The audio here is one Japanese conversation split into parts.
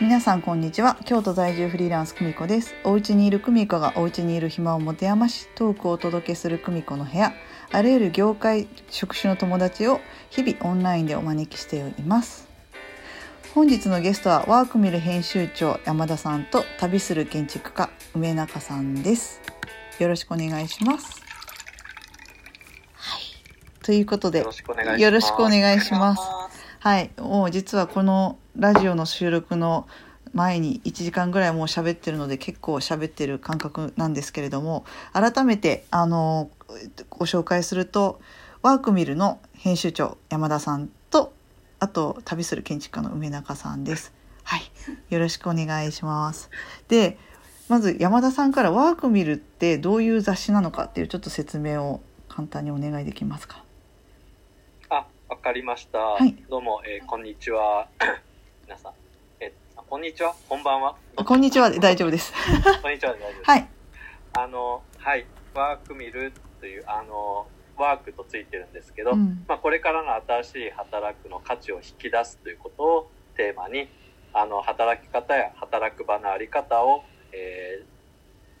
皆さんこんにちは。京都在住フリーランス久美子です。お家にいる久美子がお家にいる暇を持て余しトークをお届けする久美子の部屋。あらゆる業界職種の友達を日々オンラインでお招きしています。本日のゲストはワークミル編集長山田さんと旅する建築家梅中さんです。よろしくお願いします。はい。ということでよろしくお願いします。はい、もう実はこのラジオの収録の前に1時間ぐらいもう喋ってるので結構喋ってる感覚なんですけれども改めてあのご紹介するとワークミルの編集長山田さんとあと旅する建築家の梅中さんです。はい、よろしくお願いします。でまず山田さんからワークミルってどういう雑誌なのかっていうちょっと説明を簡単にお願いできますか？あ、わかりました。いどうも、えーこんにちは。皆さん、えあこんにちは。こんばんは。こんにちはで大丈夫です。こんにちは。大丈夫です。はい。あの、はい、ワークミルというあのワークとついてるんですけど、うんまあこれからの新しい働くの価値を引き出すということをテーマに、あの働き方や働く場のあり方を、えー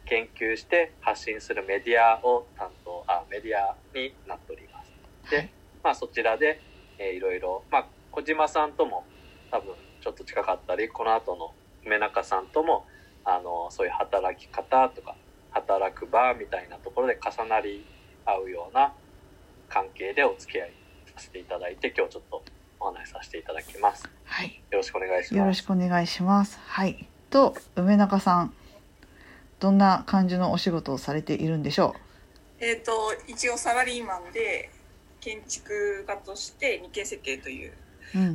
研究して発信するメディアを担当あメディアになっております。で、まあそちらで、えーいろいろ、まあ小島さんとも多分近かったり、この後の梅中さんとも、あの、そういう働き方とか、働く場みたいなところで重なり合うような関係でお付き合いさせていただいて、今日ちょっとお話しさせていただきます。よはい。ろしくお願いします。よろしくお願いします。はい。と梅中さん、どんな感じのお仕事をされているんでしょえっ、と一応サラリーマンで建築家として日経設計という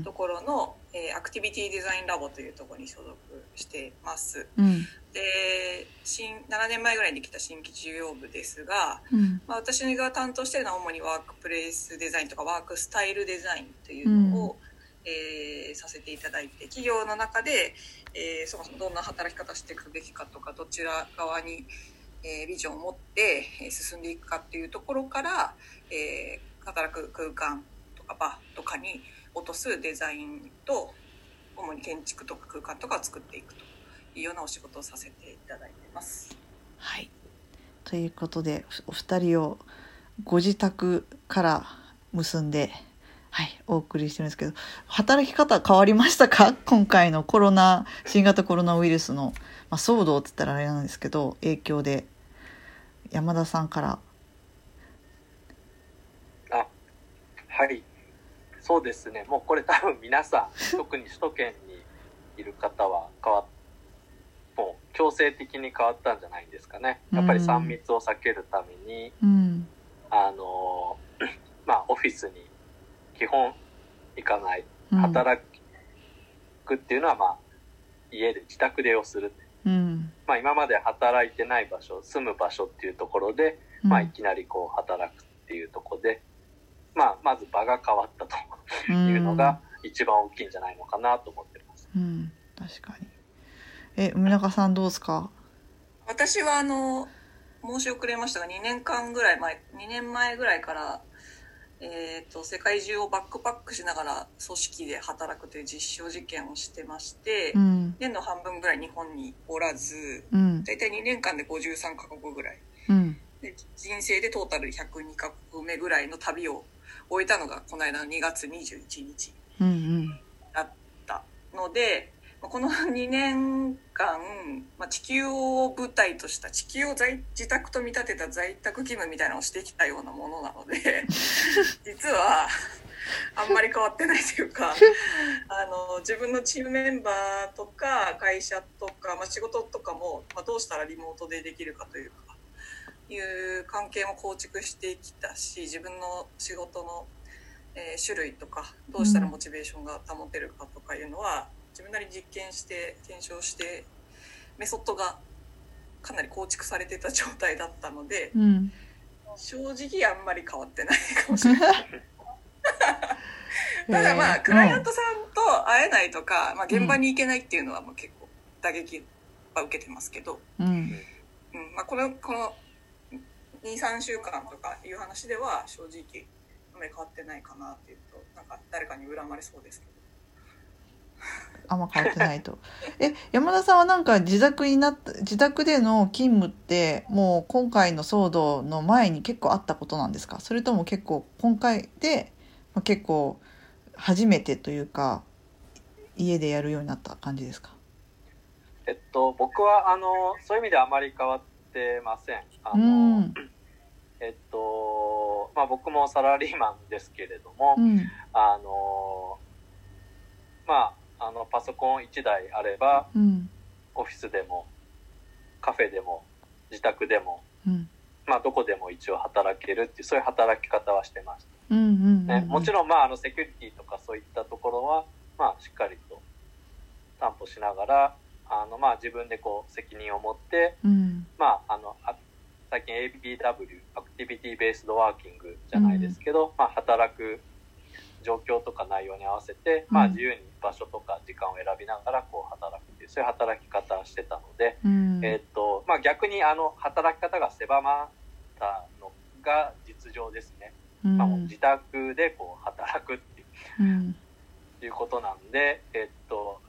と。ころの、えーアクティビティデザインラボというところに所属してます。うん。で新7年前ぐらいにできた新規事業部ですが、うん。まあ、私が担当しているのは主にワークプレイスデザインとかワークスタイルデザインというのを、えーさせていただいて企業の中で、えーそもそもどんな働き方していくべきかとかどちら側に、えービジョンを持ってえー進んでいくかっていうところから、えー働く空間とか場とかに落とすデザインと主に建築とか空間とかを作っていくというようなお仕事をさせていただいてます。はい。ということで、お二人をご自宅から結んで、はい、お送りしてるんですけど、働き方変わりましたか？今回のコロナ、新型コロナウイルスの、まあ、騒動って言ったらあれなんですけど、影響で、山田さんから。あ、はい。そうですね。もうこれ多分皆さん、特に首都圏にいる方は変わっ、もう強制的に変わったんじゃないんですかね。やっぱり3密を避けるために、うん。あの、まあオフィスに基本行かない、うん、働くっていうのはまあ家で自宅でをする。うん。まあ今まで働いてない場所、住む場所っていうところで、うんまあいきなりこう働くっていうところで、まあまず場が変わったというのが一番大きいんじゃないのかなと思ってます。うん、確かに。え、梅中さんどうですか？私はあの申し遅れましたが2年間ぐらい前2年前ぐらいから、えー、と世界中をバックパックしながら組織で働くという実証実験をしてまして、うん、年の半分ぐらい日本におらずうん、大体2年間で53カ国ぐらいうん、で人生でトータル102カ国目ぐらいの旅を終えたのがこの間の2月21日。うん、うん、だったのでまあこの2年間、まあ、地球を舞台とした地球を在自宅と見立てた在宅勤務みたいなのをしてきたようなものなので 実はあんまり変わってないというかあの自分のチームメンバーとか会社とか、まあ、仕事とかも、まあ、どうしたらリモートでできるかというかいう関係も構築してきたし自分の仕事の、えー種類とかどうしたらモチベーションが保てるかとかいうのは、自分なりに実験して検証してメソッドがかなり構築されてた状態だったのでうん。正直あんまり変わってないかもしれない。ただまあ、えー。クライアントさんと会えないとか、まあ、現場に行けないっていうのはもう結構打撃は受けてますけど、うん、うん。まあ、このこの23週間とかいう話では正直あんまり変わってないかなっていうとなんか誰かに恨まれそうですけどああんま変わってないと。え山田さんはなんか自宅になった自宅での勤務ってもう今回の騒動の前に結構あったことなんですか？それとも結構今回で、まあ、結構初めてというか家でやるようになった感じですか？えっと、僕はあのそういう意味であまり変わってません。あうのんえっとまあ、僕もサラリーマンですけれども、うん。あのまあ、あのパソコン1台あればうん。オフィスでもカフェでも自宅でも、うん。まあ、どこでも一応働けるっていうそういう働き方はしてましうんうんもちろん、まあ、あのセキュリティとかそういったところは、まあ、しっかりと担保しながらあの、まあ、自分でこう責任を持ってうん。まあ、あのあ最近 ABW アクティビティベースドワーキングじゃないですけど、まあ、働く状況とか内容に合わせて、まあ、うん自由に場所とか時間を選びながらこう働くっていうそういう働き方をしてたので、うん。えーっとまあ、逆にあの働き方が狭まったのが実情ですね、うん。まあ、もう自宅でこう働くっていううん。いうことなんで、えっと、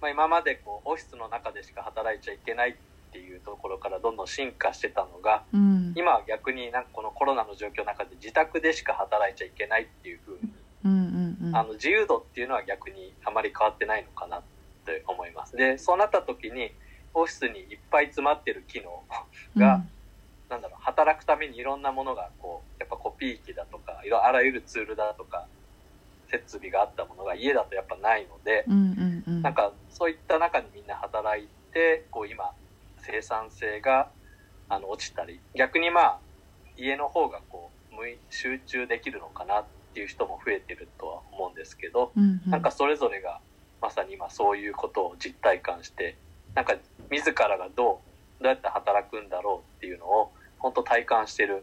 まあ、今までこうオフィスの中でしか働いちゃいけないっていうところからどんどん進化してたのが、うん。今は逆になんかこのコロナの状況の中で自宅でしか働いちゃいけないっていう風に、うんうんうん。あの自由度っていうのは逆にあまり変わってないのかなって思います。で、そうなった時にオフィスにいっぱい詰まってる機能が、なんだろう、働くためにいろんなものがこう、やっぱコピー機だとか、いろあらゆるツールだとか、設備があったものが家だとやっぱないので、うんうんうん。なんかそういった中にみんな働いて、こう今生産性があの落ちたり、逆にまあ家の方がこう集中できるのかなっていう人も増えてるとは思うんですけど、うんうんなんかそれぞれがまさに今そういうことを実体感して、なんか自らがどう、どうやって働くんだろうっていうのを本当体感してる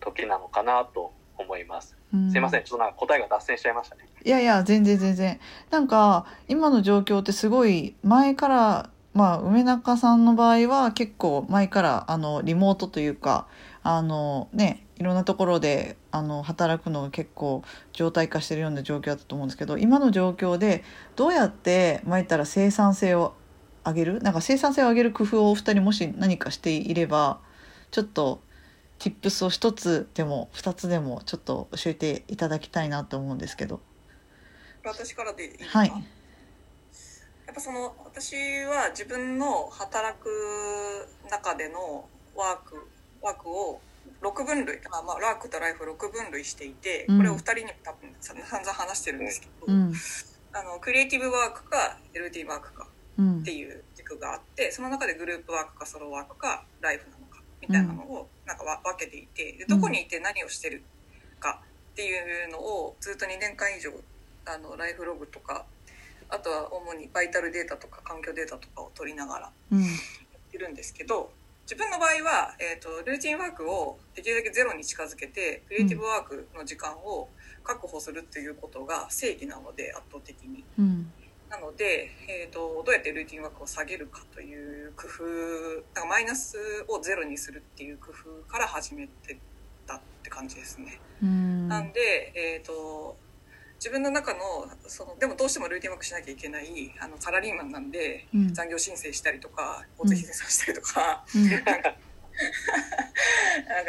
時なのかなと思います。うんすいません、ちょっとなんか答えが脱線しちゃいましたね。いやいや全然全然なんか今の状況ってすごい前からまあ梅中さんの場合は結構前からあのリモートというかあのねいろんなところであの働くのが結構常態化してるような状況だったと思うんですけど今の状況でどうやってまあ言ったら生産性を上げる？なんか生産性を上げる工夫をお二人もし何かしていればちょっと tips を一つでも二つでもちょっと教えていただきたいなと思うんですけど。私からでいいですか、はいやっぱその私は自分の働く中でのワークワークを6分類あ、まあ、ワークとライフ6分類していてうん。これをお二人にも多分散々話してるんですけど、うん。あのクリエイティブワークか LT ワークかうん。っていう軸があってその中でグループワークかソロワークかライフなのかみたいなのをなんかわ分けていてでどこにいて何をしてるかっていうのをずっと2年間以上あのライフログとかあとは主にバイタルデータとか環境データとかを取りながらうんやってるんですけど自分の場合は、えー、とルーティンワークをできるだけゼロに近づけてクリエイティブワークの時間を確保するっていうことが正義なので圧倒的に。うんなので、えー、とどうやってルーティンワークを下げるかという工夫なんかマイナスをゼロにするっていう工夫から始めてたって感じですね。うんなんで、えー、と自分の中のそのでもどうしてもルーティンワークしなきゃいけないあのサラリーマンなんでうん。残業申請したりとか交通費精算したりとか、うん。なんか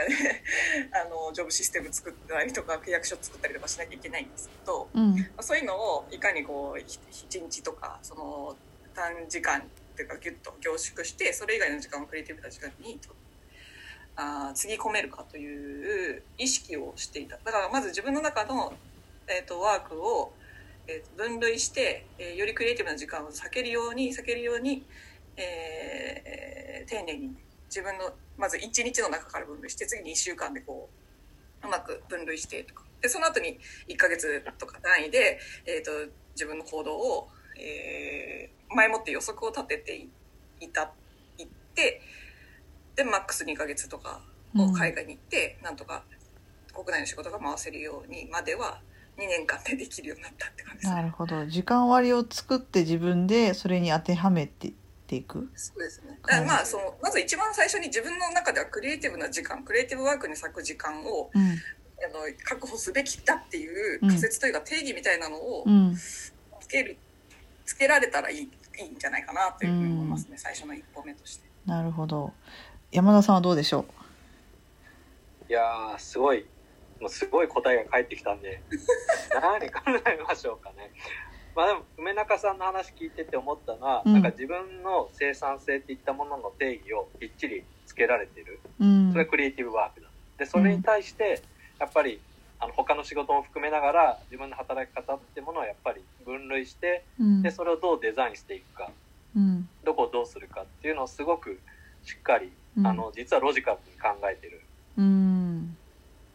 ねあのジョブシステム作ったりとか契約書作ったりとかしなきゃいけないんですけど。うん。まあそういうのをいかにこうひ一日とかその短時間っていうかギュッと凝縮してそれ以外の時間をクリエイティブな時間にとあーつぎ込めるかという意識をしていた。だからまず自分の中の、えー、とワークを、え分類して、えーよりクリエイティブな時間を避けるように避けるように、えー丁寧に自分のまず1日の中から分類して次に1週間でこううまく分類してとか。でその後に1ヶ月とか単位で、えー、と自分の行動を、えー前もって予測を立てていいたいってでマックス2ヶ月とかを海外に行って、なんとか国内の仕事が回せるようにまでは2年間でできるようになったって感じです。ね。なるほど。時間割を作って自分でそれに当てはめてっていく？そうですね。だからまあそのまず一番最初に自分の中ではクリエイティブな時間、クリエイティブワークに割く時間をうん。あの確保すべきだっていううん。仮説というか定義みたいなのをうん。けるつけられたらいいいいんじゃないかなというふうに思いますね、最初の一歩目として。なるほど。山田さんはどうでしょいやーすごいもうすごい答えが返ってきたんで何考えましょうかね。まあでも梅中さんの話聞いてて思ったのは、うん。なんか自分の生産性っていったものの定義をきっちりつけられてる。う、うん。それがクリエイティブワークだ。でそれに対してやっぱりあの他の仕事も含めながら自分の働き方ってものをやっぱり分類してうん。でそれをどうデザインしていくか。うん。どこをどうするかっていうのをすごくしっかり、うん。あの実はロジカルに考えてる。うん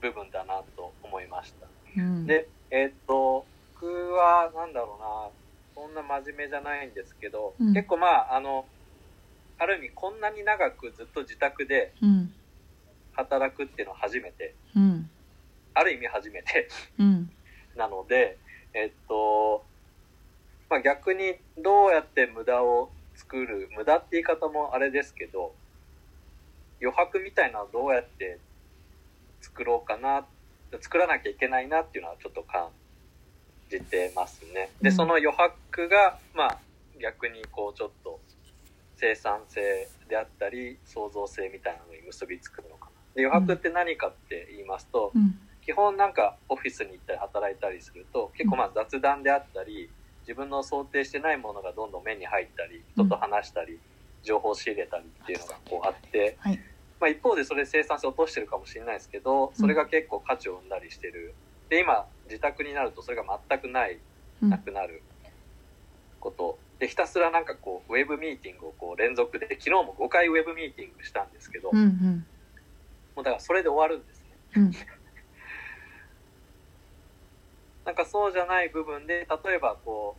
部分だなと思いました。うん。でえーっと僕はなんだろうな。そんな真面目じゃないんですけど、うん。結構まああのある意味こんなに長くずっと自宅でうん。働くっていうのは初めてうん。ある意味初めてうん。なのでえっと、まあ、逆にどうやって無駄を作る無駄って言い方もあれですけど余白みたいなのをどうやって作ろうかな作らなきゃいけないなっていうのはちょっと感じてますね。で、うん。その余白が、まあ逆にこうちょっと生産性であったり創造性みたいなのに結びつくのかな。で余白って何かって言いますと、うん。基本なんかオフィスに行ったり働いたりすると結構まあ雑談であったり自分の想定してないものがどんどん目に入ったり人と話したり情報を仕入れたりっていうのがこうあって、はいまあ、一方でそれ生産性を落としてるかもしれないですけどそれが結構価値を生んだりしてる。で今自宅になるとそれが全くないうん。なくなること。でひたすらなんかこうウェブミーティングをこう連続で昨日も5回ウェブミーティングしたんですけど、うんうもんうだからそれで終わるんですね。うん。なんかそうじゃない部分で例えばこ